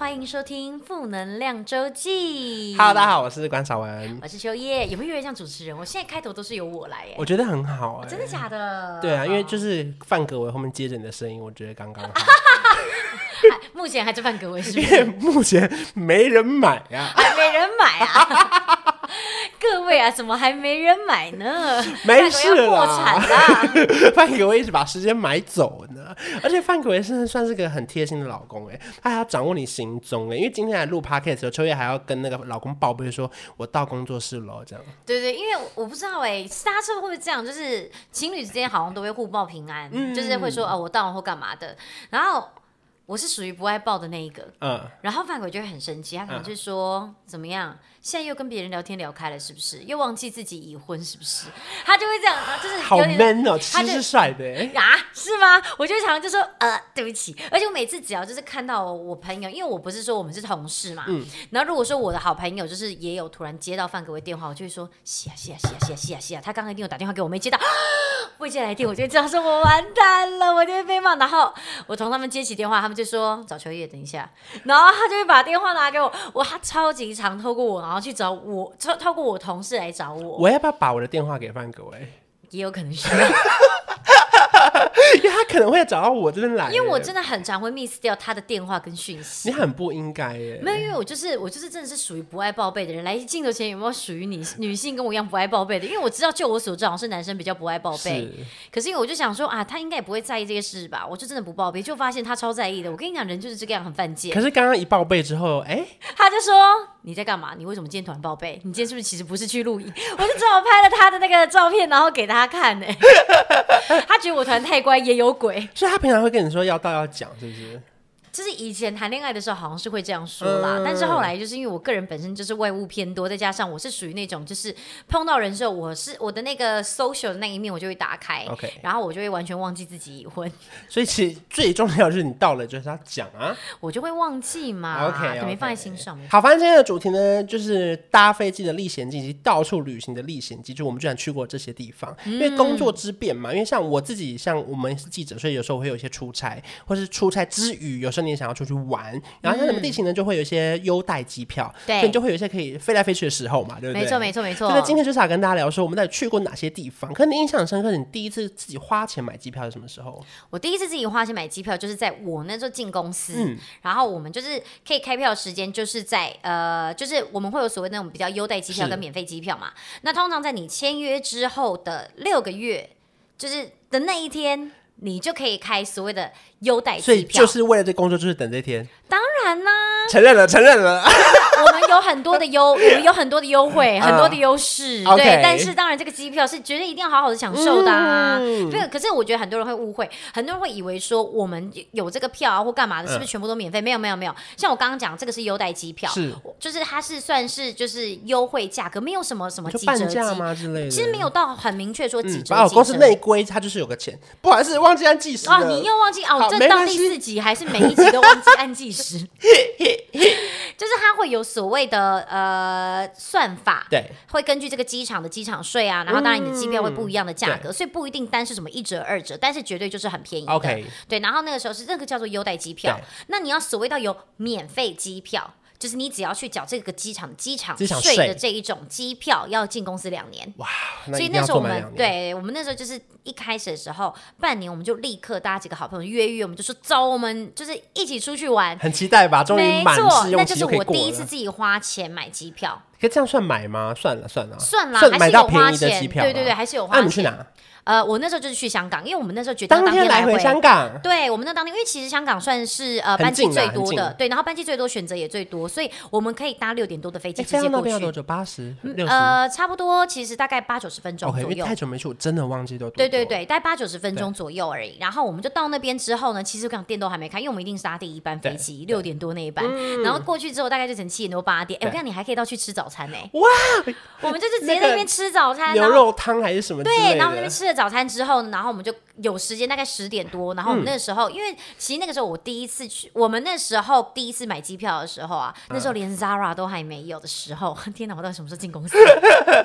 欢迎收听负能量周记。Hello，大家好，我是关晓文，我是秋叶。有没有有点像主持人？我现在开头都是由我来耶，我觉得很好哎、哦，真的假的？对啊，因为就是范格维后面接着你的声音，我觉得刚刚好。目前还是范格维是不是？目前没人买啊，还没人买啊。各位啊，怎么还没人买呢？没事了，破产啦！范可为一直把时间买走呢，而且范可为是算是个很贴心的老公哎，他还要掌握你行踪哎，因为今天来录 podcast 的时候，秋叶还要跟那个老公报备说，我到工作室了这样。对对，因为我不知道哎，大家是不是会这样？就是情侣之间好像都会互报平安，嗯、就是会说哦，我到了或干嘛的，然后。我是属于不爱抱的那一个，嗯，然后范可为就会很生气，他可能就说、嗯、怎么样，现在又跟别人聊天聊开了，是不是？又忘记自己已婚，是不是？他就会这样，就是好 man 哦，其实是帅的啊，是吗？我就常常就说呃，对不起，而且我每次只要就是看到我朋友，因为我不是说我们是同事嘛，嗯，然后如果说我的好朋友就是也有突然接到范可为电话，我就会说，是啊是啊是啊是啊是啊是啊，他刚刚一定有打电话给我，没接到。未接来电，我就知道说我完蛋了，我就会被骂。然后我从他们接起电话，他们就说找秋叶，等一下。然后他就会把电话拿给我，我他超级常透过我，然后去找我，透透过我同事来找我。我要不要把我的电话给范哥？哎？也有可能需要。因为他可能会找到我这边来，因为我真的很常会 miss 掉他的电话跟讯息。你很不应该耶，没有，因为我就是我就是真的是属于不爱报备的人。来镜头前有没有属于女女性跟我一样不爱报备的？因为我知道，就我所知，好像是男生比较不爱报备。是可是因为我就想说啊，他应该也不会在意这些事吧？我就真的不报备，就发现他超在意的。我跟你讲，人就是这个样，很犯贱。可是刚刚一报备之后，哎，他就说你在干嘛？你为什么今天突然报备？你今天是不是其实不是去录影？我就只好拍了他的那个照片，然后给他看呢。他觉得我团太太乖，也有鬼。所以他平常会跟你说要到要讲，是不是？就是以前谈恋爱的时候，好像是会这样说啦。嗯、但是后来，就是因为我个人本身就是外物偏多，再加上我是属于那种，就是碰到人之后，我是我的那个 social 的那一面，我就会打开。OK，然后我就会完全忘记自己已婚。所以其实最重要的是你到了就是他讲啊，我就会忘记嘛。OK，, okay 没放在心上。好，反正今天的主题呢，就是搭飞机的历险记以及到处旅行的历险记，就我们居然去过这些地方，嗯、因为工作之便嘛。因为像我自己，像我们是记者，所以有时候会有一些出差，或是出差之余，有时候你也想要出去玩。然后像什么地形呢，就会有一些优待机票，对，所以你就会有一些可以飞来飞去的时候嘛，对不对？没错，没错，没错。那今天就是想跟大家聊说，我们到底去过哪些地方？可是你印象深刻，你第一次自己花钱买机票是什么时候？我第一次自己花钱买机票，就是在我那时候进公司，嗯、然后我们就是可以开票的时间，就是在呃，就是我们会有所谓那种比较优待机票跟免费机票嘛。那通常在你签约之后的六个月，就是的那一天。你就可以开所谓的优待机票，所以就是为了这工作，就是等这天。当然啦，承认了，承认了。我们有很多的优，我们有很多的优惠，很多的优势，对。Okay 但是当然，这个机票是绝对一定要好好的享受的啊。对、嗯，可是我觉得很多人会误会，很多人会以为说我们有这个票啊或干嘛的，是不是全部都免费？嗯、没有，没有，没有。像我刚刚讲，这个是优待机票，是，就是它是算是就是优惠价格，没有什么什么几折价吗之类的。其实没有到很明确说几折。公司内规，它就是有个钱。不好意思，忘记按计时哦，你又忘记哦，这到第四集还是每一集都忘记按计时。就是它会有所谓的呃算法，对，会根据这个机场的机场税啊，然后当然你的机票会不一样的价格，嗯、所以不一定单是什么一折二折，但是绝对就是很便宜的。OK，对，然后那个时候是那个叫做优待机票，那你要所谓到有免费机票。就是你只要去缴这个机场机场税的这一种机票，要进公司两年。哇！所以那时候我们对我们那时候就是一开始的时候，半年我们就立刻大家几个好朋友约约，我们就说走，我们就是一起出去玩。很期待吧？终于满试用期就可以过了。那就是我第一次自己花钱买机票。可以这样算买吗？算了算了，算了，还是有花钱。对对对，还是有花钱。那你去哪？呃，我那时候就是去香港，因为我们那时候决定当天来回香港。对，我们那当天，因为其实香港算是呃班机最多的，对，然后班机最多，选择也最多，所以我们可以搭六点多的飞机直接过去。多久？八十？呃，差不多，其实大概八九十分钟左右。因为太久没去，我真的忘记多久。对对对，大概八九十分钟左右而已。然后我们就到那边之后呢，其实港店都还没开，因为我们一定是搭第一班飞机，六点多那一班。然后过去之后，大概就成七点多八点。哎，我看你还可以到去吃早餐呢。哇！我们就是直接在那边吃早餐，牛肉汤还是什么？对，然后那边吃了早餐之后，然后我们就有时间，大概十点多，然后我们那个时候，因为其实那个时候我第一次去，我们那时候第一次买机票的时候啊，那时候连 Zara 都还没有的时候，天哪，我到底什么时候进公司？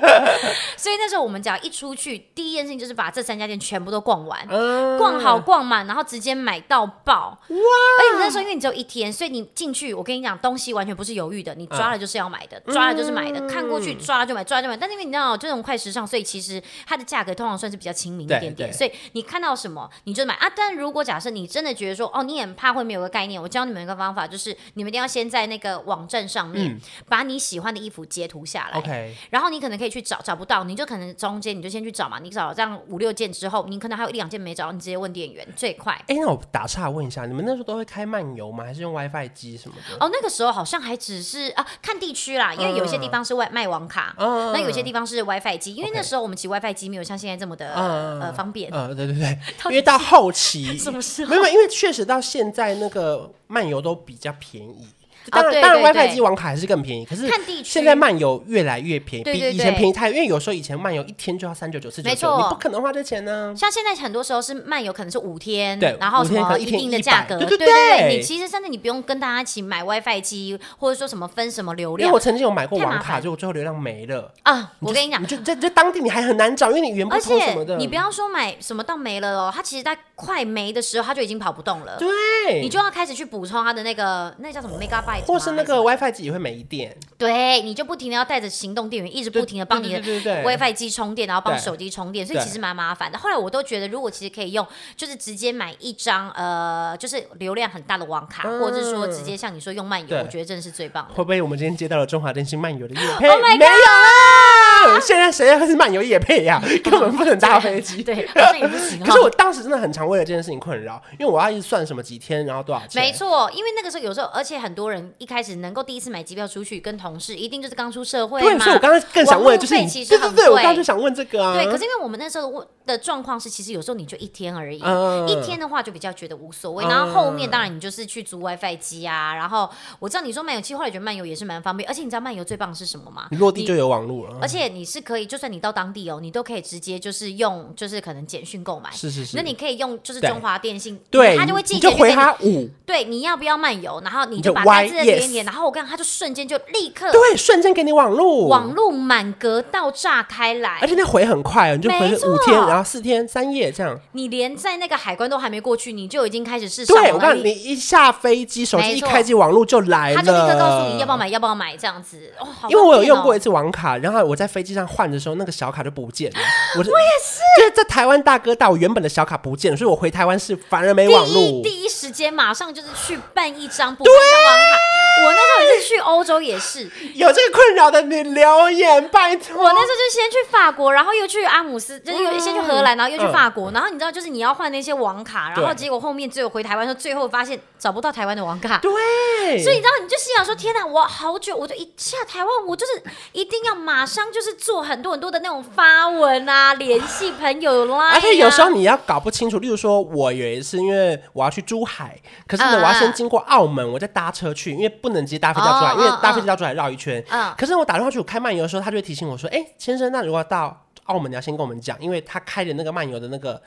所以那时候我们只要一出去，第一件事情就是把这三家店全部都逛完，逛好逛满，然后直接买到爆。哇！而且那时候因为你只有一天，所以你进去，我跟你讲，东西完全不是犹豫的，你抓了就是要买的，抓了就是买的，看过去抓了就买，抓了就买。但是因为你知道这种快时尚，所以其实它的价格通常算是比较亲民一点点，所以你看到什么你就买啊。但如果假设你真的觉得说哦，你很怕会没有个概念，我教你们一个方法，就是你们一定要先在那个网站上面把你喜欢的衣服截图下来，OK，然后你可能可以去找，找不到你就可能中间你就先去找嘛，你找这样五六件之后，你可能还有一两件没找，你直接问店员最快。哎，那我打岔问一下，你们那时候都会开漫游吗？还是用 WiFi 机什么的？哦，那个时候好像还只是啊，看地区啦，因为有些地方是外卖网卡，嗯，那有些地方是 WiFi 机，因为那时候我们其实 WiFi 机没有像现在这么的呃方便。呃，对对对，因为到后期什么时候？没有，因为确实到现在那个漫游都比较便宜。当然，当然，WiFi 机网卡还是更便宜。可是现在漫游越来越便宜，比以前便宜太。因为有时候以前漫游一天就要三九九、四九九，你不可能花这钱呢。像现在很多时候是漫游，可能是五天，然后什么一定的价格。对对对，你其实甚至你不用跟大家一起买 WiFi 机，或者说什么分什么流量。因为我曾经有买过网卡，结果最后流量没了啊！我跟你讲，就在在当地你还很难找，因为你语言不通什么的。你不要说买什么到没了哦，它其实在快没的时候，它就已经跑不动了。对，你就要开始去补充它的那个那叫什么 Megabyte，或是那个 WiFi。机也会没电，对，你就不停的要带着行动电源，一直不停的帮你的 WiFi 机充电，然后帮手机充电，所以其实蛮麻烦的。后来我都觉得，如果其实可以用，就是直接买一张呃，就是流量很大的网卡，或者是说直接像你说用漫游，我觉得真的是最棒的。会不会我们今天接到了中华电信漫游的业配？Oh my God 没有啦，现在谁还是漫游业配呀？根本不能搭飞机，对，好像也不行。可是我当时真的很常为了这件事情困扰，因为我要一直算什么几天，然后多少钱。没错，因为那个时候有时候，而且很多人一开始能够第一次买机票出去跟同事，一定就是刚出社会嘛。对，所以我刚刚更想问的就是，对对对，我刚刚就想问这个啊。对，可是因为我们那时候问的状况是，其实有时候你就一天而已，一天的话就比较觉得无所谓。然后后面当然你就是去租 WiFi 机啊。然后我知道你说漫游，其实后来觉得漫游也是蛮方便，而且你知道漫游最棒的是什么吗？你落地就有网络了，而且你是可以，就算你到当地哦，你都可以直接就是用，就是可能简讯购买。是是是。那你可以用就是中华电信，对，他就会寄简讯给你。对，你要不要漫游？然后你就把单字点一点，然后我跟他就瞬间就立刻。对，瞬间给你网路，网路满格到炸开来，而且那回很快，你就回五天，然后四天三夜这样。你连在那个海关都还没过去，你就已经开始试上了。对，我告诉你，一下飞机，手机一开机，网路就来了，他就立刻告诉你要不要买，要不要买这样子。哦，因为我有用过一次网卡，然后我在飞机上换的时候，那个小卡就不见了。我也是，就是在台湾大哥大，我原本的小卡不见了，所以我回台湾是反而没网路。第一时间马上就是去办一张补办网卡。我那去欧洲，也是 有这个困扰的，你留言拜托。我那时候就先去法国，然后又去阿姆斯，就是又先去荷兰，然后又去法国，然后你知道，就是你要换那些网卡，然后结果后面只有回台湾的时候，最后发现找不到台湾的网卡。对，所以你知道，你就心想说：天哪，我好久，我就一下台湾，我就是一定要马上就是做很多很多的那种发文啊，联系朋友啦。而且有时候你要搞不清楚，例如说，我有一次因为我要去珠海，可是呢，我要先经过澳门，我再搭车去，因为不能直接搭飞机到出来，因为搭飞机要出来绕一圈。嗯。可是我打电话去，我开漫游的时候，他就会提醒我说：“哎，先生，那如果到澳门，你要先跟我们讲，因为他开的那个漫游的那个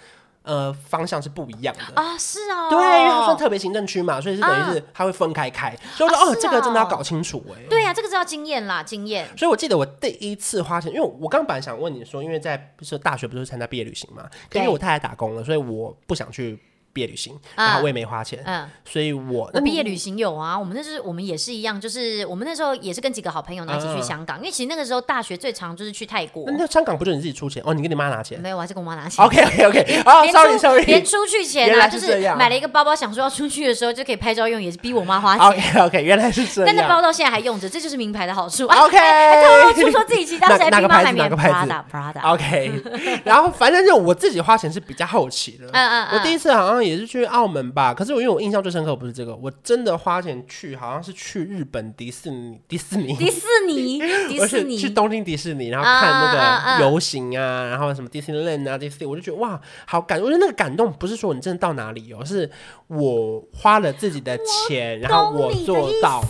呃方向是不一样的啊。”是哦。对，因为他算特别行政区嘛，所以是等于是他会分开开。所以我说：“哦，这个真的要搞清楚哎。”对呀，这个是要经验啦，经验。所以我记得我第一次花钱，因为我刚本来想问你说，因为在不是大学不是参加毕业旅行嘛，因为我太太打工了，所以我不想去。毕业旅行，然后我也没花钱，嗯，所以我那毕业旅行有啊，我们那时候我们也是一样，就是我们那时候也是跟几个好朋友一起去香港，因为其实那个时候大学最常就是去泰国。那香港不就你自己出钱哦？你跟你妈拿钱？没有，我还是跟我妈拿钱。OK OK OK，哦，sorry sorry，连出去前啊，就是买了一个包包，想说要出去的时候就可以拍照用，也是逼我妈花钱。OK OK，原来是这样。但那包到现在还用着，这就是名牌的好处。OK，偷偷说说自己其他谁哪个牌子？哪个牌子？Prada，Prada。OK，然后反正就我自己花钱是比较好奇的。嗯嗯，我第一次好像也是去澳门。吧，可是我因为我印象最深刻不是这个，我真的花钱去，好像是去日本迪士尼，迪士尼，迪士尼，迪士尼，去东京迪士尼，然后看那个游行啊，然后什么迪士尼 land 啊，迪士尼，我就觉得哇，好感，我觉得那个感动不是说你真的到哪里哦，是我花了自己的钱，然后我做到了。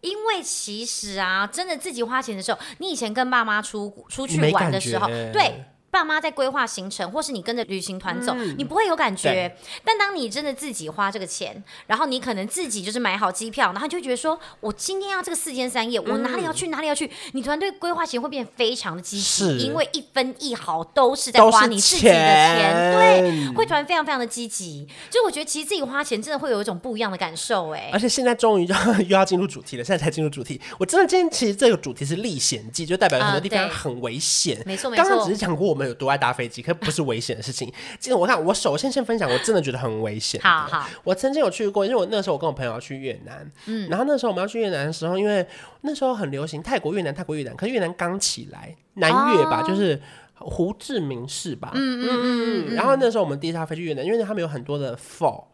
因为其实啊，真的自己花钱的时候，你以前跟爸妈出出去玩的时候，对。爸妈在规划行程，或是你跟着旅行团走，嗯、你不会有感觉。但当你真的自己花这个钱，然后你可能自己就是买好机票，然后你就觉得说，我今天要这个四天三夜，我哪里要去哪里要去，你团队规划其实会变得非常的积极，因为一分一毫都是在花你自己的钱，对，会突然非常非常的积极。就我觉得其实自己花钱真的会有一种不一样的感受，哎。而且现在终于要又要进入主题了，现在才进入主题。我真的今天其实这个主题是历险记，就代表很多地方很危险。没错没错，刚刚只是讲过我们。有多爱搭飞机，可不是危险的事情。其实我看，我首先先分享，我真的觉得很危险。好好，我曾经有去过，因为我那时候我跟我朋友要去越南，嗯，然后那时候我们要去越南的时候，因为那时候很流行泰国越南，泰国越南，可是越南刚起来，南越吧，哦、就是胡志明市吧，嗯嗯嗯嗯，然后那时候我们第一次要飞去越南，因为他们有很多的 fall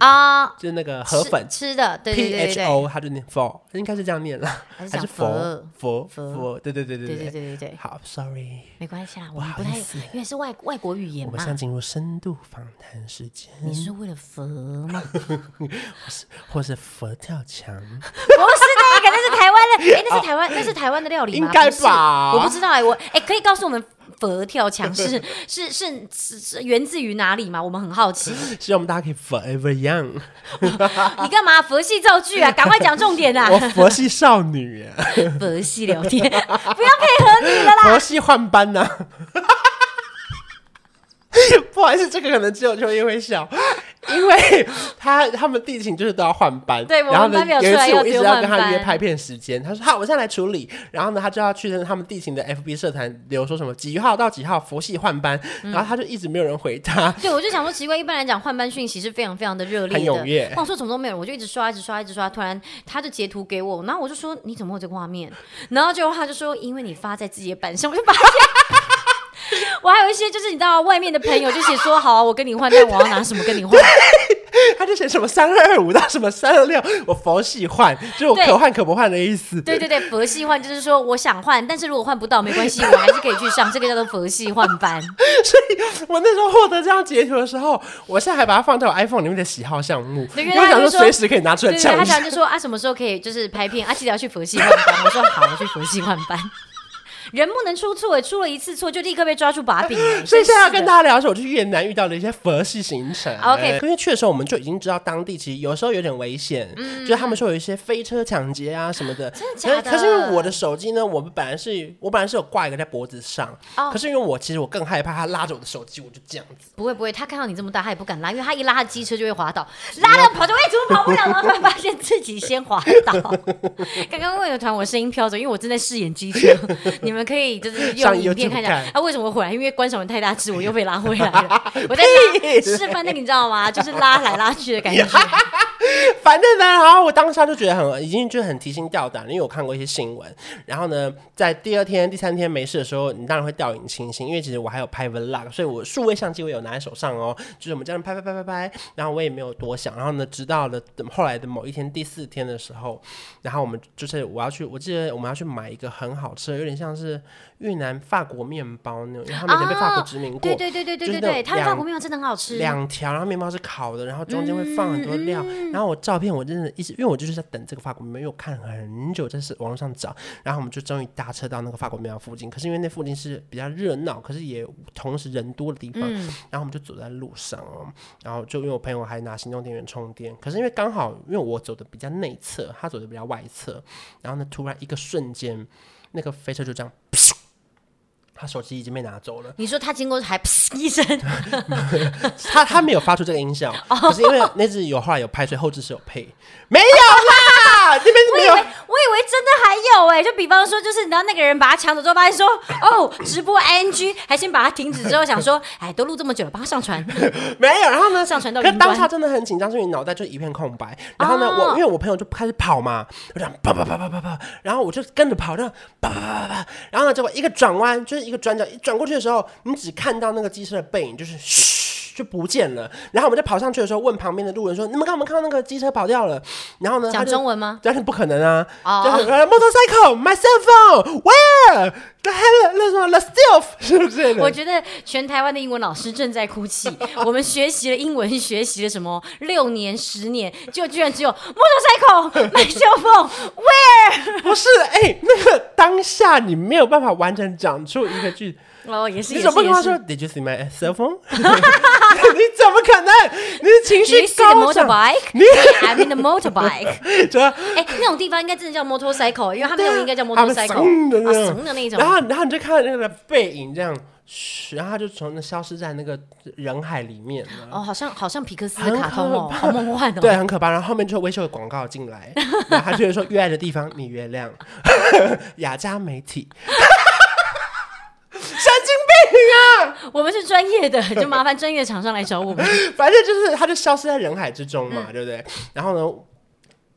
啊，就是那个河粉吃的，对对对 P H O，它就念 for，应该是这样念了，还是佛佛佛？对对对对对对对对好，Sorry，没关系啦，我们不太，因为是外外国语言嘛。我们现在进入深度访谈时间。你是为了佛吗？是，或是佛跳墙？不是那个，那是台湾的，哎，那是台湾，那是台湾的料理吗？应该吧？我不知道哎，我哎，可以告诉我们。佛跳墙是 是是是源自于哪里吗？我们很好奇。希望我们大家可以 forever young。你干嘛佛系造句啊？赶快讲重点啊！我佛系少女，佛系聊天，不要配合你了啦！佛系换班呢？不好意思，这个可能只有秋叶会笑。因为他他们地勤就是都要换班，对，然后呢，有一次我一直要跟他约拍片时间，他说好，我现在来处理。然后呢，他就要去他们地勤的 FB 社团留说什么几号到几号佛系换班，嗯、然后他就一直没有人回他。对，我就想说奇怪，一般来讲换班讯息是非常非常的热烈的，很踊跃。我说怎么都没有人，我就一直刷，一直刷，一直刷。突然他就截图给我，然后我就说你怎么会有这个画面？然后结果他就说因为你发在自己的板上，我就发现。我还有一些，就是你知道，外面的朋友就写说好啊，我跟你换，但我要拿什么跟你换？他就写什么三二二五到什么三二六，我佛系换，就是我可换可不换的意思。对对对，佛系换就是说我想换，但是如果换不到没关系，我还是可以去上，这个叫做佛系换班。所以我那时候获得这样截图的时候，我现在还把它放在我 iPhone 里面的喜好项目，因为我想说随时可以拿出来讲。他想就说啊，什么时候可以就是拍片啊，记得要去佛系换班。我说好，我去佛系换班。人不能出错，出了一次错就立刻被抓住把柄。所以现在要跟大家聊的是，我去越南遇到的一些佛系行程。OK，因为去的时候我们就已经知道当地其实有时候有点危险，嗯，就是他们说有一些飞车抢劫啊什么的。真的假的？可是因为我的手机呢，我们本来是我本来是有挂一个在脖子上，哦，可是因为我其实我更害怕他拉着我的手机，我就这样子。不会不会，他看到你这么大，他也不敢拉，因为他一拉他机车就会滑倒，拉了跑就会怎么跑不了，然后突然发现自己先滑倒。刚刚为了团我声音飘走，因为我正在饰演机车，你们可以就是。用影片看一下，他、啊、为什么会回来？因为关韶文太大只，我又被拉回来了。我在 示范那个，你知道吗？就是拉来拉去的感觉。反正呢，然后我当下就觉得很，已经就很提心吊胆，因为我看过一些新闻。然后呢，在第二天、第三天没事的时候，你当然会掉以轻心，因为其实我还有拍 vlog，所以我数位相机我有拿在手上哦。就是我们这样拍拍拍拍拍，然后我也没有多想。然后呢，直到了后来的某一天第四天的时候，然后我们就是我要去，我记得我们要去买一个很好吃的，有点像是。越南法国面包那种，因为他们以前被法国殖民过。对对对对对对对，他们法国面包真的很好吃。两条，然后面包是烤的，然后中间会放很多料。然后我照片我真的一直，因为我就是在等这个法国面包，因为我看很久，在是网络上找。然后我们就终于搭车到那个法国面包附近。可是因为那附近是比较热闹，可是也同时人多的地方。然后我们就走在路上哦，然后就因为我朋友还拿行动电源充电。可是因为刚好因为我走的比较内侧，他走的比较外侧。然后呢，突然一个瞬间，那个飞车就这样。他手机已经被拿走了。你说他经过还 噗一声，他他没有发出这个音效，可是因为那只有后来有拍，所以后置是有配，没有啦，这边没有。我以为真的还有哎、欸，就比方说，就是你知道那个人把他抢走之后，发现说哦，直播 ing，还先把他停止之后，想说哎，都录这么久了，帮他上传。没有，然后呢，上传到。当下真的很紧张，所以脑袋就一片空白。然后呢，哦、我因为我朋友就开始跑嘛，我这样啪啪啪啪啪啪，然后我就跟着跑，这样啪啪啪啪，然后呢，结果一个转弯，就是一个转角，一转过去的时候，你只看到那个机车的背影，就是嘘。就不见了。然后我们就跑上去的时候，问旁边的路人说：“你们看，我们看到那个机车跑掉了。”然后呢，讲中文吗？但是不可能啊！哦、oh.，motorcycle, my cell phone, where the hell? 那什么 the stealth 是不是？我觉得全台湾的英文老师正在哭泣。我们学习了英文，学习了什么六年、十年，就居然只有 motorcycle, my cell phone, where？不是，哎、欸，那个当下你没有办法完整讲出一个句。哦，也是，你怎么跟他说？Did you see my cell phone？你怎么可能？你的情绪高涨。你 I'm in the motorbike。主要，哎，那种地方应该真的叫 motorcycle，因为他们那种应该叫 motorcycle。啊，的那种。然后，然后你就看到那个背影这样，然后他就从那消失在那个人海里面。哦，好像好像皮克斯的卡通哦，好梦幻哦。对，很可怕。然后后面就微秀的广告进来，然后他就会说：“越爱的地方你原谅。”雅加媒体。神经病啊！我们是专业的，就麻烦专业的厂商来找我们。反正就是，他就消失在人海之中嘛，嗯、对不对？然后呢，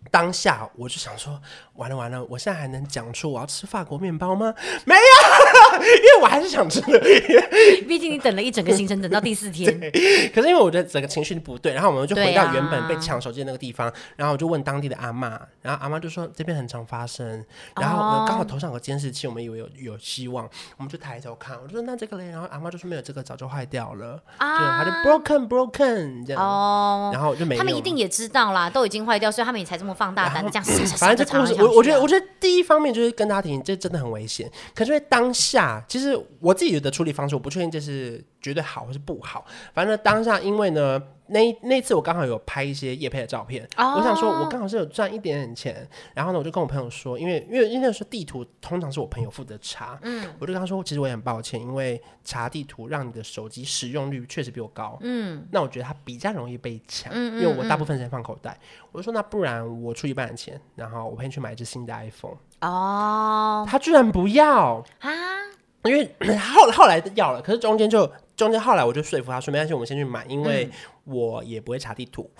当下我就想说。完了完了，我现在还能讲出我要吃法国面包吗？没有，因为我还是想吃的。毕竟你等了一整个行程，等到第四天。可是因为我觉得整个情绪不对，然后我们就回到原本被抢手机的那个地方，啊、然后我就问当地的阿妈，然后阿妈就说这边很常发生，然后刚好头上有个监视器，我们以为有有希望，我们就抬头看，我就说那这个嘞，然后阿妈就说没有，这个早就坏掉了，啊、对，他就 broken broken 这样，哦，然后就没。他们一定也知道啦，都已经坏掉，所以他们也才这么放大胆的这样。反正这故事。我觉得，我觉得第一方面就是跟大家提醒，这真的很危险。可是因为当下，其实我自己的处理方式，我不确定这是绝对好或是不好。反正当下，因为呢。那那次我刚好有拍一些夜配的照片，oh. 我想说，我刚好是有赚一点点钱，然后呢，我就跟我朋友说，因为因为因为那时候地图通常是我朋友负责查，嗯，我就跟他说，其实我也很抱歉，因为查地图让你的手机使用率确实比我高，嗯，那我觉得它比较容易被抢，嗯，因为我大部分时间放口袋，我就说那不然我出一半的钱，然后我陪你去买一只新的 iPhone，哦，oh. 他居然不要啊，因为 后后来要了，可是中间就。中间后来我就说服他说没关系，我们先去买，因为我也不会查地图，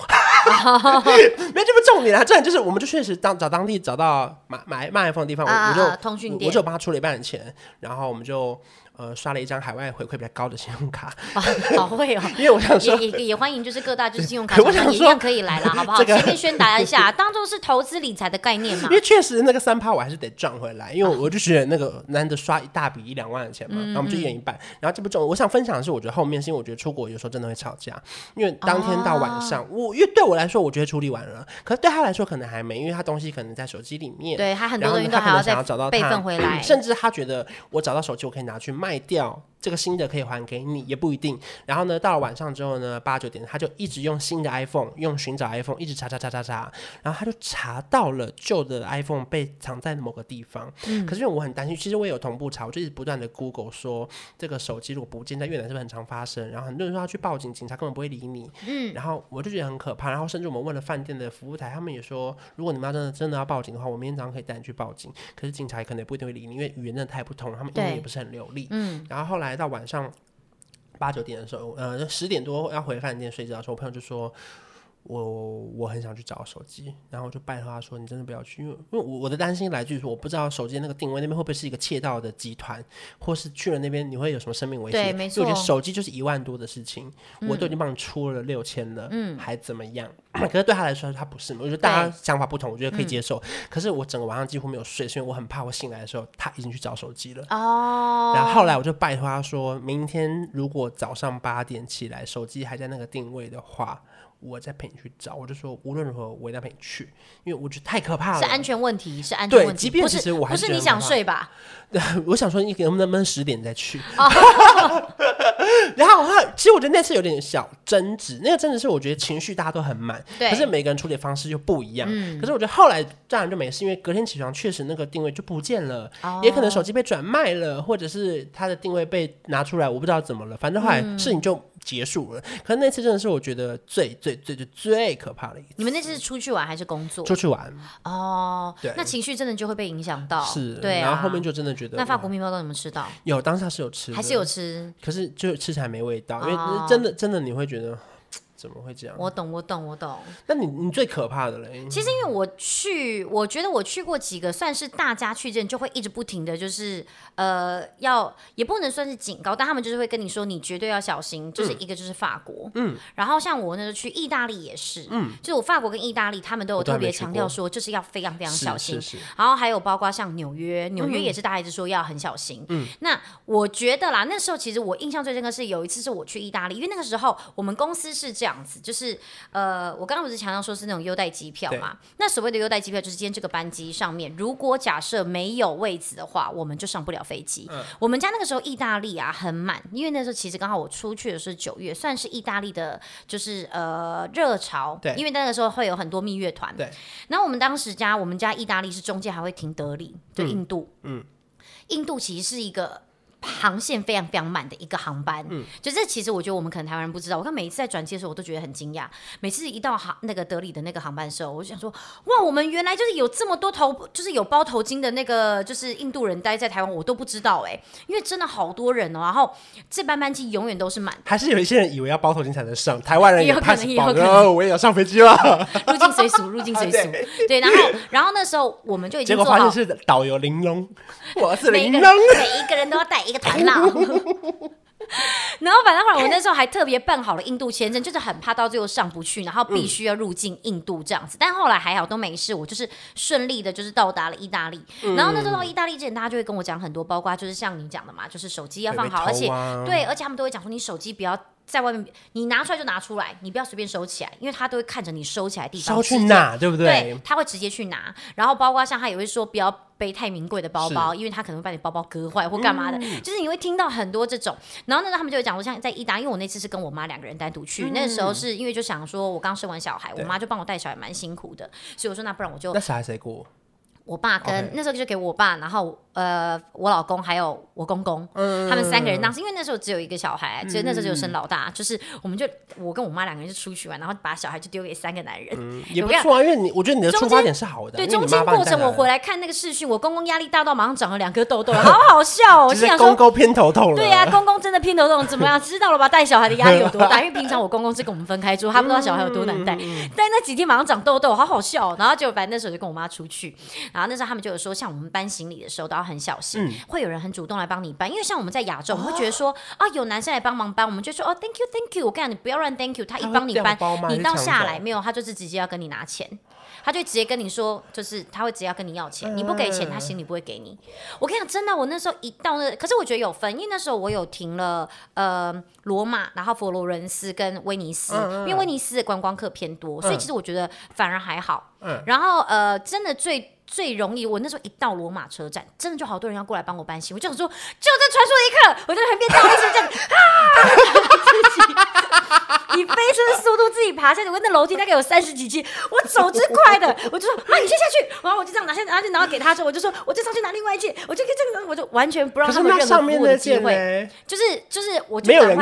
没这么重点啊。重点就是我们就确实当找当地找到买买卖 iPhone 的地方，啊、我就通讯店，我就帮他出了一半的钱，然后我们就。呃，刷了一张海外回馈比较高的信用卡，哦、好会哦！因为我想说，也也，也欢迎就是各大就是信用卡我想一样可以来了，好不好？前面宣达一下，当做是投资理财的概念嘛。因为确实那个三趴我还是得赚回来，因为我就觉得那个难得刷一大笔一两万的钱嘛，嗯、然后我们就一人一半。然后这不重，我想分享的是，我觉得后面是因为我觉得出国有时候真的会吵架，因为当天到晚上，哦、我因为对我来说我觉得处理完了，可是对他来说可能还没，因为他东西可能在手机里面，对他很多东西都还要再备份回来，甚至他觉得我找到手机我可以拿去卖卖掉这个新的可以还给你，也不一定。然后呢，到了晚上之后呢，八九点他就一直用新的 iPhone，用寻找 iPhone，一直查查查查查，然后他就查到了旧的 iPhone 被藏在某个地方。嗯，可是因为我很担心，其实我也有同步查，我就一直不断的 Google 说这个手机如果不见在越南是不是很常发生？然后很多人说要去报警，警察根本不会理你。嗯，然后我就觉得很可怕。然后甚至我们问了饭店的服务台，他们也说，如果你们要真的真的要报警的话，我明天早上可以带你去报警。可是警察也可能也不一定会理你，因为语言真的太不通，他们英文也不是很流利。嗯，然后后来到晚上。八九点的时候，呃，十点多要回饭店睡觉的时候，我朋友就说。我我很想去找手机，然后我就拜托他说：“你真的不要去，因为因为我我的担心来自于说，我不知道手机那个定位那边会不会是一个窃盗的集团，或是去了那边你会有什么生命危险？对，没错。我觉得手机就是一万多的事情，嗯、我都已经帮你出了六千了，嗯，还怎么样？可是对他来说，他不是嘛？我觉得大家想法不同，我觉得可以接受。嗯、可是我整个晚上几乎没有睡，是因为我很怕我醒来的时候他已经去找手机了。哦。然后后来我就拜托他说，明天如果早上八点起来，手机还在那个定位的话。我再陪你去找，我就说无论如何我一定要陪你去，因为我觉得太可怕了。是安全问题，是安全问题。即便其实我还是不是你想睡吧？我想说你能不能不能十点再去？然后其实我觉得那次有点小争执，那个争执是我觉得情绪大家都很满，对可是每个人处理方式又不一样。嗯、可是我觉得后来当然就没事，因为隔天起床确实那个定位就不见了，哦、也可能手机被转卖了，或者是他的定位被拿出来，我不知道怎么了。反正后来事情就结束了。嗯、可是那次真的是我觉得最最最最最可怕的一次。你们那次是出去玩还是工作？出去玩哦，对，那情绪真的就会被影响到，是，对、啊。然后后面就真的觉得，那法国面包都有没有吃到？有，当下是有吃，还是有吃，可是就吃起来没味道，因为真的真的你会觉得。怎么会这样？我懂，我懂，我懂。那你你最可怕的嘞？其实因为我去，我觉得我去过几个，算是大家去见就会一直不停的就是呃，要也不能算是警告，但他们就是会跟你说，你绝对要小心。就是一个就是法国，嗯，然后像我那时候去意大利也是，嗯，就是我法国跟意大利，他们都有特别强调说，就是要非常非常小心。然后还有包括像纽约，纽约也是大家一直说要很小心。嗯，那我觉得啦，那时候其实我印象最深刻是有一次是我去意大利，因为那个时候我们公司是这样。这样子就是呃，我刚刚不是强调说是那种优待机票嘛？那所谓的优待机票，就是今天这个班机上面，如果假设没有位置的话，我们就上不了飞机。嗯、我们家那个时候意大利啊很满，因为那时候其实刚好我出去的是九月，算是意大利的，就是呃热潮。对，因为那个时候会有很多蜜月团。对，然后我们当时家我们家意大利是中间还会停德里，就印度。嗯，嗯印度其实是一个。航线非常非常满的一个航班，嗯，就这其实我觉得我们可能台湾人不知道。我看每一次在转机的时候，我都觉得很惊讶。每次一到航那个德里的那个航班的时候，我就想说，哇，我们原来就是有这么多头，就是有包头巾的那个，就是印度人待在台湾，我都不知道哎、欸，因为真的好多人哦。然后这班班机永远都是满，还是有一些人以为要包头巾才能上，台湾人也有可能，也有可能，我也要上飞机了，入境随俗，入境随俗，对，对。然后，然后那时候我们就已经做好，结果发现是导游玲珑，我是玲珑，每 一个人都要带一个团啦。然后，反正后来我那时候还特别办好了印度签证，就是很怕到最后上不去，然后必须要入境印度这样子。嗯、但后来还好都没事，我就是顺利的，就是到达了意大利。嗯、然后那时候到意大利之前，大家就会跟我讲很多，包括就是像你讲的嘛，就是手机要放好，啊、而且对，而且他们都会讲说，你手机不要在外面，你拿出来就拿出来，你不要随便收起来，因为他都会看着你收起来的地方收去哪，对不对？对，他会直接去拿。然后包括像他也会说不要。背太名贵的包包，因为他可能会把你包包割坏或干嘛的，嗯、就是你会听到很多这种。然后那时候他们就会讲说，像在意大利，因为我那次是跟我妈两个人单独去，嗯、那时候是因为就想说，我刚生完小孩，我妈就帮我带小孩，蛮辛苦的，所以我说那不然我就那小孩谁过？我爸跟.那时候就给我爸，然后呃我老公还有我公公，嗯、他们三个人当时因为那时候只有一个小孩，只有、嗯、那时候只有生老大，就是我们就我跟我妈两个人就出去玩，然后把小孩就丢给三个男人，嗯、也不错啊，因为你我觉得你的出发点是好的，对，中间过程我回来看那个视讯，我公公压力大到马上长了两颗痘痘，好好笑哦，我心想说公公偏头痛了，对呀、啊，公公真的偏头痛，怎么样？知道了吧？带小孩的压力有多大？因为平常我公公是跟我们分开住，他不知道小孩有多难带，嗯、但那几天马上长痘痘，好好笑、哦，然后就反正那时候就跟我妈出去，然后那时候他们就有说。像我们搬行李的时候都要很小心，嗯、会有人很主动来帮你搬，因为像我们在亚洲，我们会觉得说、哦、啊，有男生来帮忙搬，我们就说哦，thank you，thank you，我跟你讲，你不要乱 thank you，他一帮你搬，你到下来没有，他就是直接要跟你拿钱。他就直接跟你说，就是他会直接要跟你要钱，你不给钱，他行李不会给你。我跟你讲，真的，我那时候一到那，可是我觉得有分，因为那时候我有停了呃罗马，然后佛罗伦斯跟威尼斯，因为威尼斯的观光客偏多，所以其实我觉得反而还好。嗯。然后呃，真的最最容易，我那时候一到罗马车站，真的就好多人要过来帮我搬行李，我就想说，就在传说一刻，我在旁边倒一声这样啊。以飞车速度自己爬下去，我那楼梯大概有三十几级，我走之快的，我就说啊，你先下去，然后我就这样拿下，拿去，然后给他说，我就说，我就上去拿另外一件，我就给这个，我就完全不让他们任何服务的机会，就是就是我就没有人。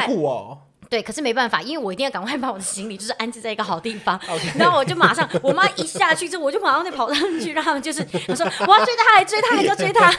对，可是没办法，因为我一定要赶快把我的行李就是安置在一个好地方。然后我就马上，我妈一下去之后，我就马上就跑上去，让他们就是我说我要追他，来追他，还要追他，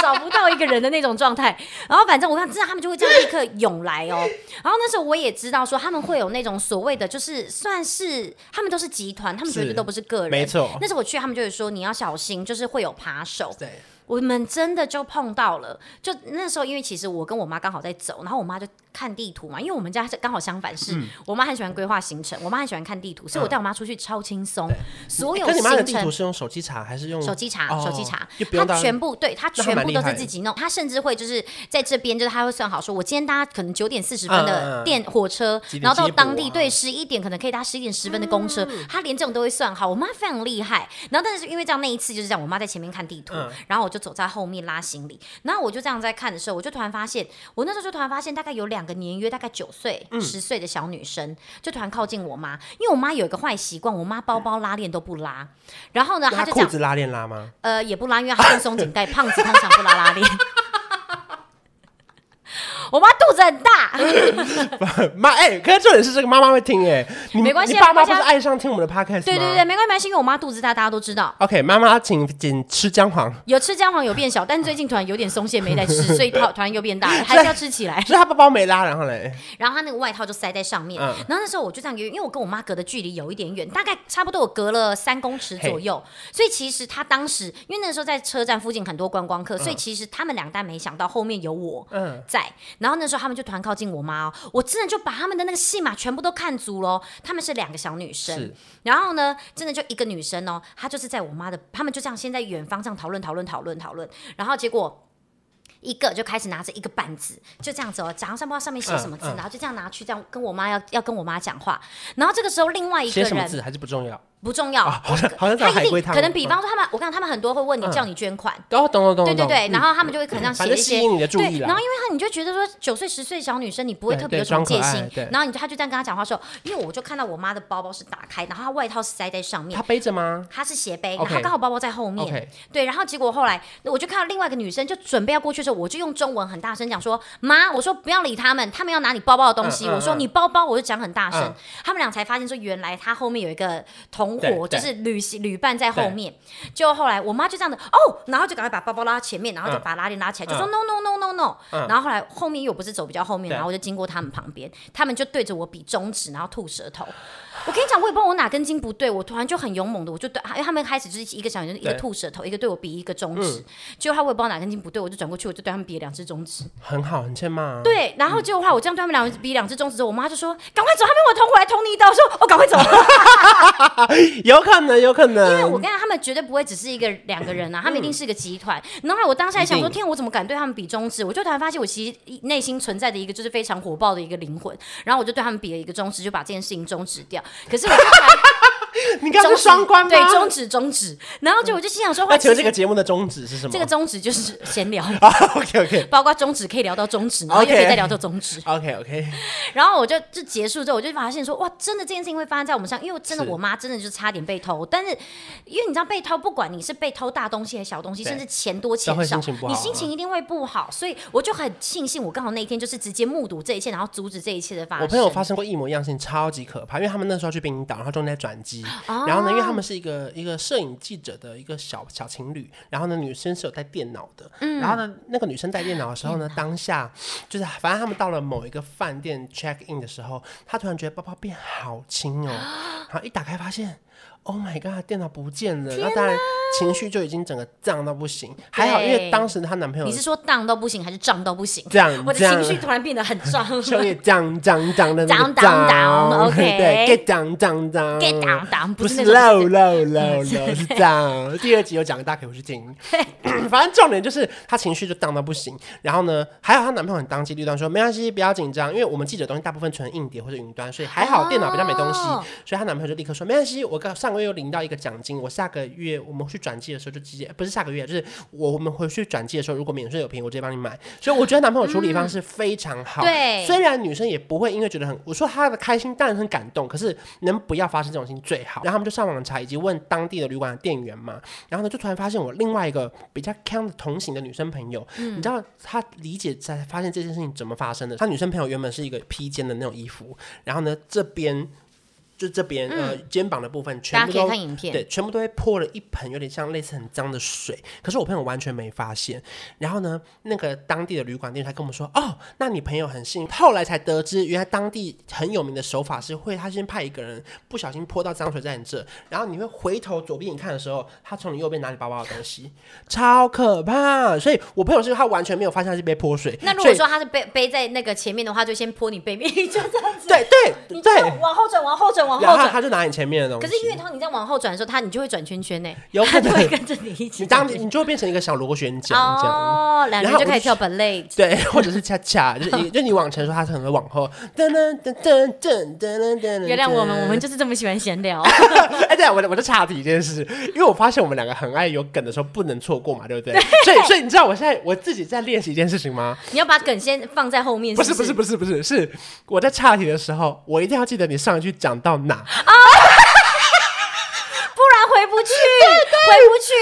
找不到一个人的那种状态。然后反正我看，知道他们就会这样立刻涌来哦。然后那时候我也知道说他们会有那种所谓的，就是算是他们都是集团，他们绝对都不是个人。没错。那时候我去，他们就会说你要小心，就是会有扒手。对。我们真的就碰到了，就那时候，因为其实我跟我妈刚好在走，然后我妈就看地图嘛，因为我们家是刚好相反，是我妈很喜欢规划行程，我妈很喜欢看地图，所以我带我妈出去超轻松。所有行程，你妈的地图是用手机查还是用手机查？手机查，她全部对她全部都是自己弄，她甚至会就是在这边，就是她会算好，说我今天搭可能九点四十分的电火车，然后到当地对十一点可能可以搭十一点十分的公车，她连这种都会算好。我妈非常厉害，然后但是因为这样那一次就是这样，我妈在前面看地图，然后我就。走在后面拉行李，然后我就这样在看的时候，我就突然发现，我那时候就突然发现，大概有两个年约大概九岁、十岁的小女生，就突然靠近我妈，因为我妈有一个坏习惯，我妈包包拉链都不拉，然后呢，她裤子拉链拉吗？呃，也不拉，因为她用松紧带，胖子通常不拉拉链。肚子很大。妈，哎、欸，可是重点是这个妈妈会听哎、欸，没关系，你爸妈不是爱上听我们的 podcast 对对对，没关系，没关系，因为我妈肚子大，大家都知道。OK，妈妈请请吃姜黄，有吃姜黄有变小，但是最近突然有点松懈没在吃，所以突然又变大了，还是要吃起来。所以她包包没拉，然后嘞，然后她那个外套就塞在上面，嗯、然后那时候我就这样，因为我跟我妈隔的距离有一点远，大概差不多我隔了三公尺左右，所以其实她当时因为那时候在车站附近很多观光客，所以其实他们两代没想到后面有我在，嗯、然后那时候他们就突然靠近我妈哦，我真的就把他们的那个戏码全部都看足了，他们是两个小女生，然后呢，真的就一个女生哦，她就是在我妈的，他们就这样先在远方这样讨论讨论讨论讨论，然后结果。一个就开始拿着一个板子，就这样子哦，早上不知道上面写什么字，嗯嗯、然后就这样拿去，这样跟我妈要要跟我妈讲话。然后这个时候，另外一个人写什么字还是不重要。不重要，好像好像在海龟汤。可能比方说他们，我看他们很多会问你，叫你捐款。懂懂懂懂。对对对，然后他们就会可能这样写一些。吸引你的注意。然后因为他你就觉得说九岁十岁小女生，你不会特别有什么戒心。然后你就他就这样跟他讲话说，因为我就看到我妈的包包是打开，然后她外套是塞在上面。她背着吗？她是斜背，然后刚好包包在后面。对，然后结果后来我就看到另外一个女生就准备要过去的时候，我就用中文很大声讲说：“妈，我说不要理他们，他们要拿你包包的东西。”我说：“你包包。”我就讲很大声，他们俩才发现说原来他后面有一个同伙，就是。旅行旅伴在后面，就后来我妈就这样子哦，然后就赶快把包包拉前面，然后就把拉链拉起来，就说 no no no no no，然后后来后面又不是走比较后面，然后我就经过他们旁边，他们就对着我比中指，然后吐舌头。我跟你讲，我也不知道我哪根筋不对，我突然就很勇猛的，我就对，因为他们开始就是一个小女生，一个吐舌头，一个对我比一个中指，结果他我也不知道哪根筋不对，我就转过去，我就对他们比了两只中指，很好，很欠骂。对，然后结果话我这样对他们两个比两只中指之后，我妈就说：“赶快走，他们我捅回来捅你一刀。”我说：“我赶快走。”有可能，有可能，因为我跟你讲，他们绝对不会只是一个两个人啊，他们一定是一个集团。然后我当时还想说：“天，我怎么敢对他们比中指？”我就突然发现，我其实内心存在的一个就是非常火爆的一个灵魂。然后我就对他们比了一个中指，就把这件事情终止掉。可是我。你刚刚是双关吗？对，终止终止。然后就我就心想说，那请问这个节目的宗旨是什么？这个宗旨就是闲聊。OK OK，包括终止可以聊到终止，然后又可以再聊到终止。OK OK。然后我就就结束之后，我就发现说，哇，真的这件事情会发生在我们上，因为真的我妈真的就是差点被偷。但是因为你知道被偷，不管你是被偷大东西还是小东西，甚至钱多钱少，你心情一定会不好。所以我就很庆幸，我刚好那一天就是直接目睹这一切，然后阻止这一切的发生。我朋友发生过一模一样事情，超级可怕，因为他们那时候去冰岛，然后中间转机，然后呢，因为他们是一个一个摄影记者的一个小小情侣，然后呢，女生是有带电脑的，嗯、然后呢，那个女生带电脑的时候呢，当下就是反正他们到了某一个饭店 check in 的时候，她突然觉得包包变好轻哦，然后一打开发现。Oh my god！电脑不见了，那当然情绪就已经整个胀到不行。还好，因为当时她男朋友，你是说胀到不行，还是胀到不行？这样，我的情绪突然变得很胀，所以胀胀胀的胀胀胀。OK，对，get down down down，get down down，不是 low low low low，是 down。第二集有讲，大家可以回去听。反正重点就是她情绪就胀到不行。然后呢，还好她男朋友很当机立断说没关系，不要紧张，因为我们记者东西大部分存硬碟或者云端，所以还好电脑比较没东西。所以她男朋友就立刻说没关系，我刚上。我又领到一个奖金，我下个月我们去转机的时候就直接不是下个月，就是我我们回去转机的时候，如果免税有便宜，我直接帮你买。所以我觉得男朋友处理方式非常好。嗯、对，虽然女生也不会因为觉得很，我说她的开心当然很感动，可是能不要发生这种事情最好。然后他们就上网查以及问当地的旅馆的店员嘛，然后呢就突然发现我另外一个比较 kind 的同行的女生朋友，嗯、你知道她理解才发现这件事情怎么发生的？她女生朋友原本是一个披肩的那种衣服，然后呢这边。就这边呃肩膀的部分全部都对，全部都会泼了一盆有点像类似很脏的水，可是我朋友完全没发现。然后呢，那个当地的旅馆店才跟我们说，哦，那你朋友很幸运。后来才得知，原来当地很有名的手法是会，他先派一个人不小心泼到脏水在你这，然后你会回头左边你看的时候，他从你右边拿你包包的东西，超可怕。所以我朋友是他完全没有发现他是被泼水。那如果说他是背背在那个前面的话，就先泼你背面，就这样子。对对对，往后转，往后转。然后他就拿你前面的东西。可是因为他你在往后转的时候，他你就会转圈圈呢，有可能会跟着你一起。你当你就会变成一个小螺旋桨这样。哦，两人就开始跳 ballet。对，或者是恰恰，就就你往前说，他可能会往后。噔噔噔噔噔噔噔。原谅我们，我们就是这么喜欢闲聊。哎，对，我我就岔题一件事，因为我发现我们两个很爱有梗的时候不能错过嘛，对不对？所以所以你知道我现在我自己在练习一件事情吗？你要把梗先放在后面。不是不是不是不是，是我在岔题的时候，我一定要记得你上一句讲到哪。不然，回不去，对对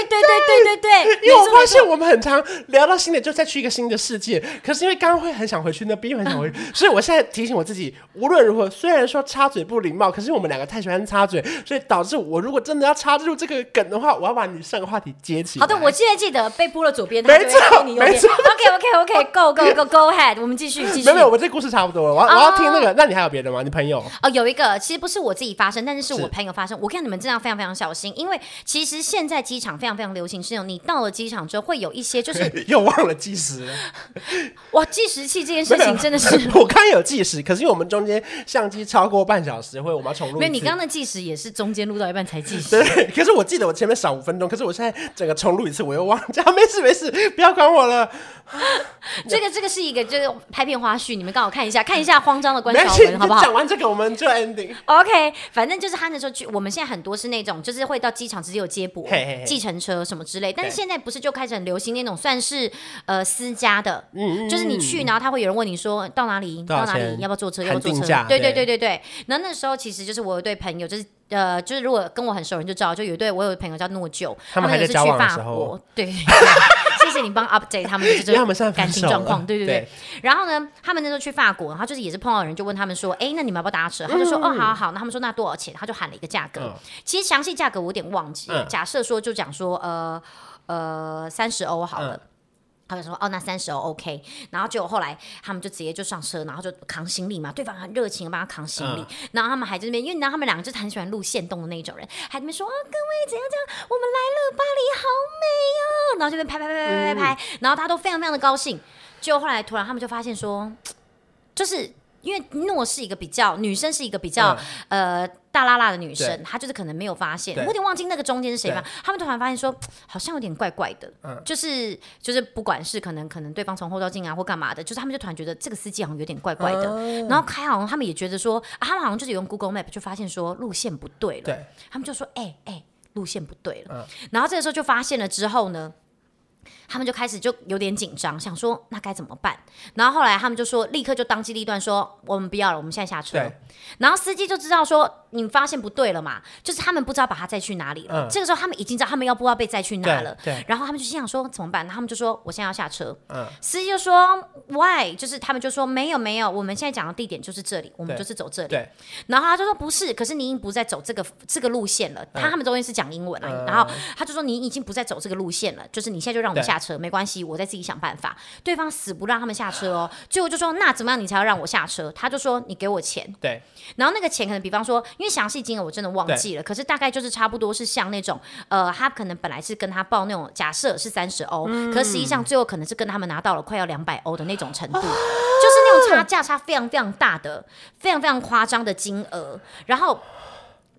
对对对对对。因为我发现我们很常聊到新的，就再去一个新的世界。可是因为刚刚会很想回去那边，又很想回去，所以我现在提醒我自己，无论如何，虽然说插嘴不礼貌，可是我们两个太喜欢插嘴，所以导致我如果真的要插入这个梗的话，我要把你上个话题接起。好的，我记得记得被扑了左边，没错，没错。OK OK OK，Go Go Go Go Ahead，我们继续继续。没有没有，我这故事差不多了，我要我要听那个。那你还有别的吗？你朋友？哦，有一个，其实不是我自己发生，但是是我朋友发生。我看你们这样非常非常小心，因为其实现在机场非常非常流行是那种，你到了机场之后会有一些 就是又忘了计时。哇，计时器这件事情真的是，我刚有计时，可是因为我们中间相机超过半小时，会我们要重录。没有，你刚刚的计时也是中间录到一半才计时。对，可是我记得我前面少五分钟，可是我现在整个重录一次，我又忘记。没事没事，不要管我了。这个这个是一个就是拍片花絮，你们刚好看一下，看一下慌张的关晓雯好不好？讲完这个我们就 ending。OK，反正就是他那时候去，我们现在很多是那种就是会到机场直接有接驳、计程车什么之类，但是现在不是就开始很流行那种算是呃私家的，嗯，就是你去然后他会有人问你说到哪里到哪里要不要坐车要不要坐车？对对对对对。然后那时候其实就是我有一对朋友就是。呃，就是如果跟我很熟人就知道，就有一对我有朋友叫诺舅，他们还在交往的时候，对，谢谢你帮 update 他们的这种感情状况，对对对。然后呢，他们那时候去法国，然后就是也是碰到人就问他们说，哎，那你们要不要搭车？他就说，哦，好好好。那他们说那多少钱？他就喊了一个价格，其实详细价格我有点忘记，假设说就讲说，呃呃，三十欧好了。他就说哦，那三十欧 OK，然后结果后来他们就直接就上车，然后就扛行李嘛，对方很热情的帮他扛行李，嗯、然后他们还在那边，因为你知道他们两个就是很喜欢录线动的那种人，还在那边说啊，各位怎样怎样，我们来了，巴黎好美哦，然后这边拍拍拍拍拍拍拍，嗯、然后大家都非常非常的高兴，结果后来突然他们就发现说，就是。因为诺是一个比较女生，是一个比较、嗯、呃大拉拉的女生，她就是可能没有发现，我有点忘记那个中间是谁嘛。他们突然发现说，好像有点怪怪的，嗯、就是就是不管是可能可能对方从后照镜啊或干嘛的，就是他们就突然觉得这个司机好像有点怪怪的，嗯、然后还好像他们也觉得说，啊，他们好像就是用 Google Map 就发现说路线不对了，对。他们就说，哎、欸、哎、欸，路线不对了，嗯、然后这个时候就发现了之后呢。他们就开始就有点紧张，想说那该怎么办？然后后来他们就说，立刻就当机立断说，我们不要了，我们现在下车。然后司机就知道说，你发现不对了嘛？就是他们不知道把他载去哪里了。嗯、这个时候他们已经知道他们要不要被载去哪了。对。对然后他们就心想说怎么办？他们就说我现在要下车。嗯。司机就说 Why？就是他们就说没有没有，我们现在讲的地点就是这里，我们就是走这里。然后他就说不是，可是你已经不再走这个这个路线了。他、们中间是讲英文啊。嗯、然后他就说你已经不再走这个路线了，就是你现在就让我们下车，没关系，我再自己想办法。对方死不让他们下车哦，最后就说那怎么样你才要让我下车？他就说你给我钱。对。然后那个钱可能比方说，因为详细金额我真的忘记了，可是大概就是差不多是像那种呃，他可能本来是跟他报那种假设是三十欧，嗯、可实际上最后可能是跟他们拿到了快要两百欧的那种程度，啊、就是那种差价差非常非常大的、非常非常夸张的金额，然后。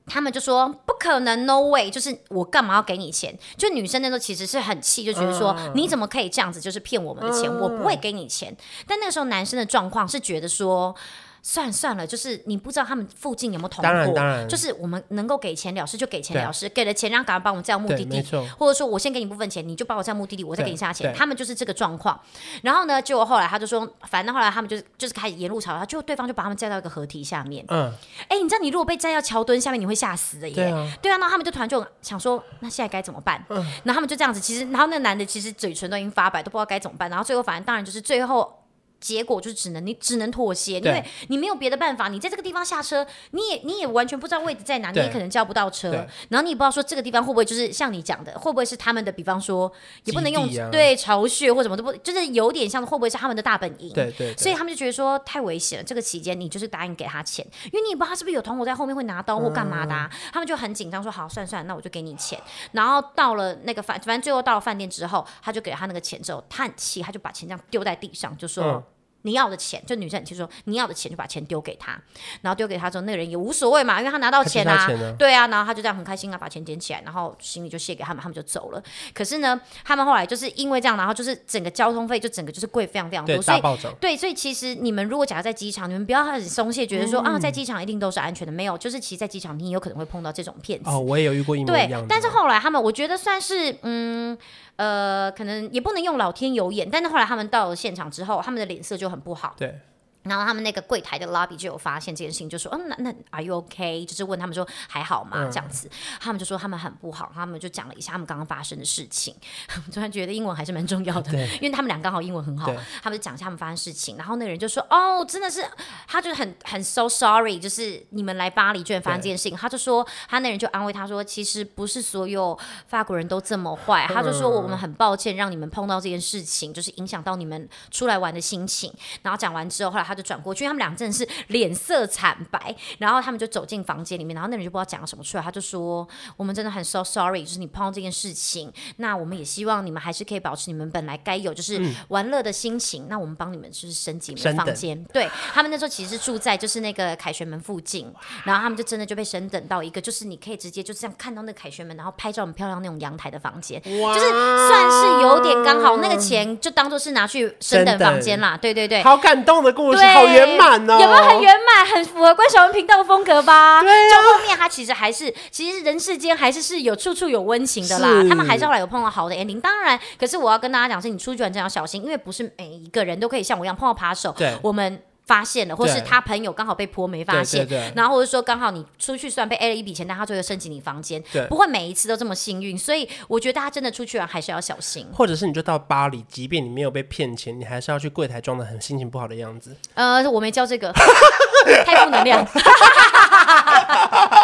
他们就说不可能，no way，就是我干嘛要给你钱？就女生那时候其实是很气，就觉得说、嗯、你怎么可以这样子，就是骗我们的钱，嗯、我不会给你钱。但那个时候男生的状况是觉得说。算了算了，就是你不知道他们附近有没有同伙，就是我们能够给钱了事就给钱了事，给了钱然后赶快帮我们载到目的地，或者说我先给你部分钱，你就帮我载到目的地，我再给你下钱。他们就是这个状况。然后呢，结果后来他就说，反正后来他们就是就是开始沿路吵，他就对方就把他们载到一个河堤下面。嗯，哎，你知道你如果被载到桥墩下面，你会吓死的耶。对啊，对啊。那他们就突然就想说，那现在该怎么办？嗯，然后他们就这样子，其实然后那个男的其实嘴唇都已经发白，都不知道该怎么办。然后最后反正当然就是最后。结果就是只能你只能妥协，因为你没有别的办法。你在这个地方下车，你也你也完全不知道位置在哪，你也可能叫不到车。然后你也不知道说这个地方会不会就是像你讲的，会不会是他们的？比方说也不能用对巢穴或什么都不，就是有点像会不会是他们的大本营？对对。所以他们就觉得说太危险了。这个期间你就是答应给他钱，因为你也不知道他是不是有同伙在后面会拿刀或干嘛的。他们就很紧张说好，算算，那我就给你钱。然后到了那个饭，反正最后到了饭店之后，他就给了他那个钱之后，叹气，他就把钱这样丢在地上，就说。你要的钱，就女生其实说你要的钱就把钱丢给他，然后丢给他之后，那个人也无所谓嘛，因为他拿到钱啊，钱对啊，然后他就这样很开心啊，把钱捡起来，然后行李就卸给他们，他们就走了。可是呢，他们后来就是因为这样，然后就是整个交通费就整个就是贵非常非常多，所以对，所以其实你们如果假如在机场，你们不要很松懈，觉得说、嗯、啊，在机场一定都是安全的，没有，就是其实在机场你有可能会碰到这种骗子。哦，我也有遇过一模一样的。对，但是后来他们我觉得算是嗯。呃，可能也不能用老天有眼，但是后来他们到了现场之后，他们的脸色就很不好。对，然后他们那个柜台的 lobby 就有发现这件事情，就说：“嗯，那那 Are you OK？” 就是问他们说还好吗？这样子，他们就说他们很不好，他们就讲了一下他们刚刚发生的事情。突然觉得英文还是蛮重要的，因为他们俩刚好英文很好，他们就讲一下他们发生事情。然后那个人就说：“哦，真的是，他就很很 so sorry，就是你们来巴黎居然发生这件事情。”他就说，他那人就安慰他说：“其实不是所有法国人都这么坏。”他就说：“我们很抱歉让你们碰到这件事情，就是影响到你们出来玩的心情。”然后讲完之后，后来他就转过去，他们俩真的是脸色惨白，然后他们就走进房间里面，然后那人就不知道讲了什么出来，他就说：“我们真的很 so sorry，就是你碰到这件事情，那我们也希望你们还是可以保持你们本来该有就是玩乐的心情。嗯、那我们帮你们就是升级你们房间，对他们那时候其实是住在就是那个凯旋门附近，然后他们就真的就被升等到一个就是你可以直接就这样看到那个凯旋门，然后拍照很漂亮那种阳台的房间，就是算是有点刚好，那个钱就当做是拿去升等房间啦。对对对，好感动的故事，好圆满。有没有很圆满，很符合关晓彤频道的风格吧？对、啊，就后面他其实还是，其实人世间还是是有处处有温情的啦。他们还是后来有碰到好的 ending。当然，可是我要跟大家讲，是你出去玩真的要小心，因为不是每一个人都可以像我一样碰到扒手。对，我们。发现了，或是他朋友刚好被泼没发现，对对对，然后或者说刚好你出去虽然被 A 了一笔钱，但他最后升级你房间，不会每一次都这么幸运，所以我觉得大家真的出去玩还是要小心。或者是你就到巴黎，即便你没有被骗钱，你还是要去柜台装的很心情不好的样子。呃，我没教这个，太负能量。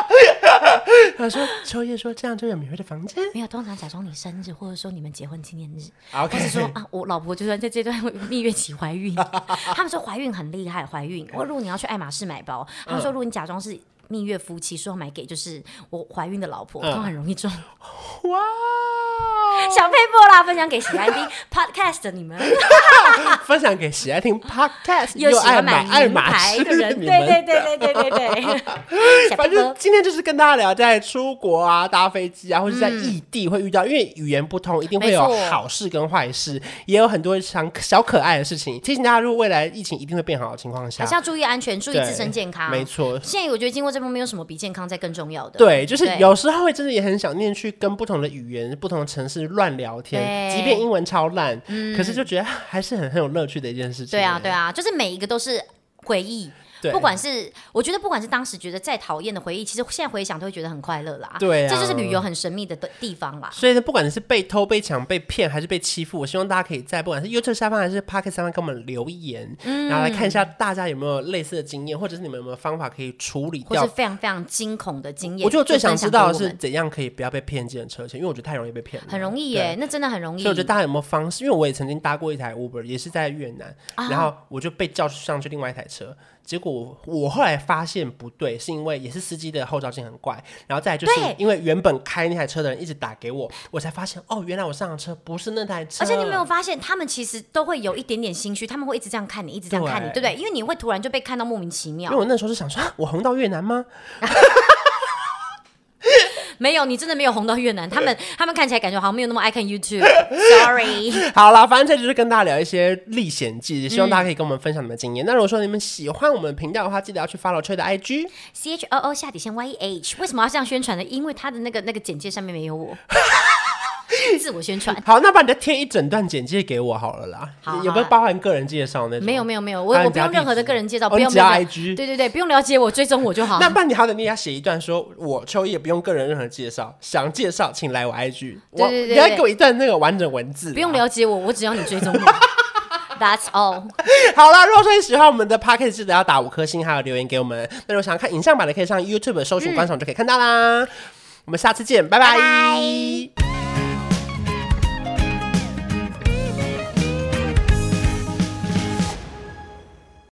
他说：“秋叶说这样就有免费的房间。没有，通常假装你生日，或者说你们结婚纪念日，Okay. 或是说啊，我老婆就算在这段蜜月期怀孕，他们说怀孕很厉害，怀孕。我如果你要去爱马仕买包，他们说如果你假装是蜜月夫妻，说要买给就是我怀孕的老婆，都很容易中。哇！”小佩波啦，分享给喜爱听 podcast 的你们，分享给喜爱听 podcast 又喜欢买爱马仕的人，对对对对对对对。反正今天就是跟大家聊，在出国啊、搭飞机啊，或者在异地会遇到，因为语言不通，一定会有好事跟坏事，也有很多小小可爱的事情。提醒大家，如果未来疫情一定会变好的情况下，还是要注意安全，注意自身健康。没错，现在我觉得经过这波，没有什么比健康再更重要的。对，就是有时候会真的也很想念去跟不同的语言、不同的城市。乱聊天，即便英文超烂，嗯，可是就觉得还是很很有乐趣的一件事情。对啊，对啊，就是每一个都是回忆。对不管是我觉得，不管是当时觉得再讨厌的回忆，其实现在回想都会觉得很快乐啦。对啊，这就是旅游很神秘的地方啦。所以呢，不管你是被偷、被抢、被骗，还是被欺负，我希望大家可以在不管是 YouTube 下方还是 Podcast 下方给我们留言，嗯，然后来看一下大家有没有类似的经验，或者是你们有没有方法可以处理掉，或是非常非常惊恐的经验。我觉得我最想知道的是怎样可以不要被骗进车钱，因为我觉得太容易被骗了。很容易耶，那真的很容易。所以我觉得大家有没有方式？因为我也曾经搭过一台 Uber，也是在越南，啊，然后我就被叫上去另外一台车。结果我后来发现不对，是因为也是司机的后照镜很怪，然后再来就是因为原本开那台车的人一直打给我，我才发现哦，原来我上的车不是那台车。而且你没有发现，他们其实都会有一点点心虚，他们会一直这样看你，一直这样看你，对不对？因为你会突然就被看到莫名其妙。因为我那时候是想说，我红到越南吗？没有，你真的没有红到越南。他们他们看起来感觉好像没有那么爱看 YouTube，Sorry。好了，反正这就是跟大家聊一些历险记，也希望大家可以跟我们分享你们的经验。嗯、那如果说你们喜欢我们频道的话，记得要去 follow 秋的 IG，C H O O 下底线 Y E H。为什么要这样宣传呢？因为他的那个那个简介上面没有我。自我宣传好，那把你的贴一整段简介给我好了啦。好，有没有包含个人介绍那种？没有没有没有，我我不用任何的个人介绍，不用加 IG。对对对，不用了解我，追踪我就好。那不然你好歹你要写一段，说我秋叶不用个人任何介绍，想介绍请来我 IG。对对对，你要给我一段那个完整文字。不用了解我，我只要你追踪我。That's all。好了，如果说你喜欢我们的 Podcast，记得要打五颗星，还有留言给我们。那如果想要看影像版的，可以上 YouTube 搜寻观赏就可以看到啦。我们下次见，拜拜。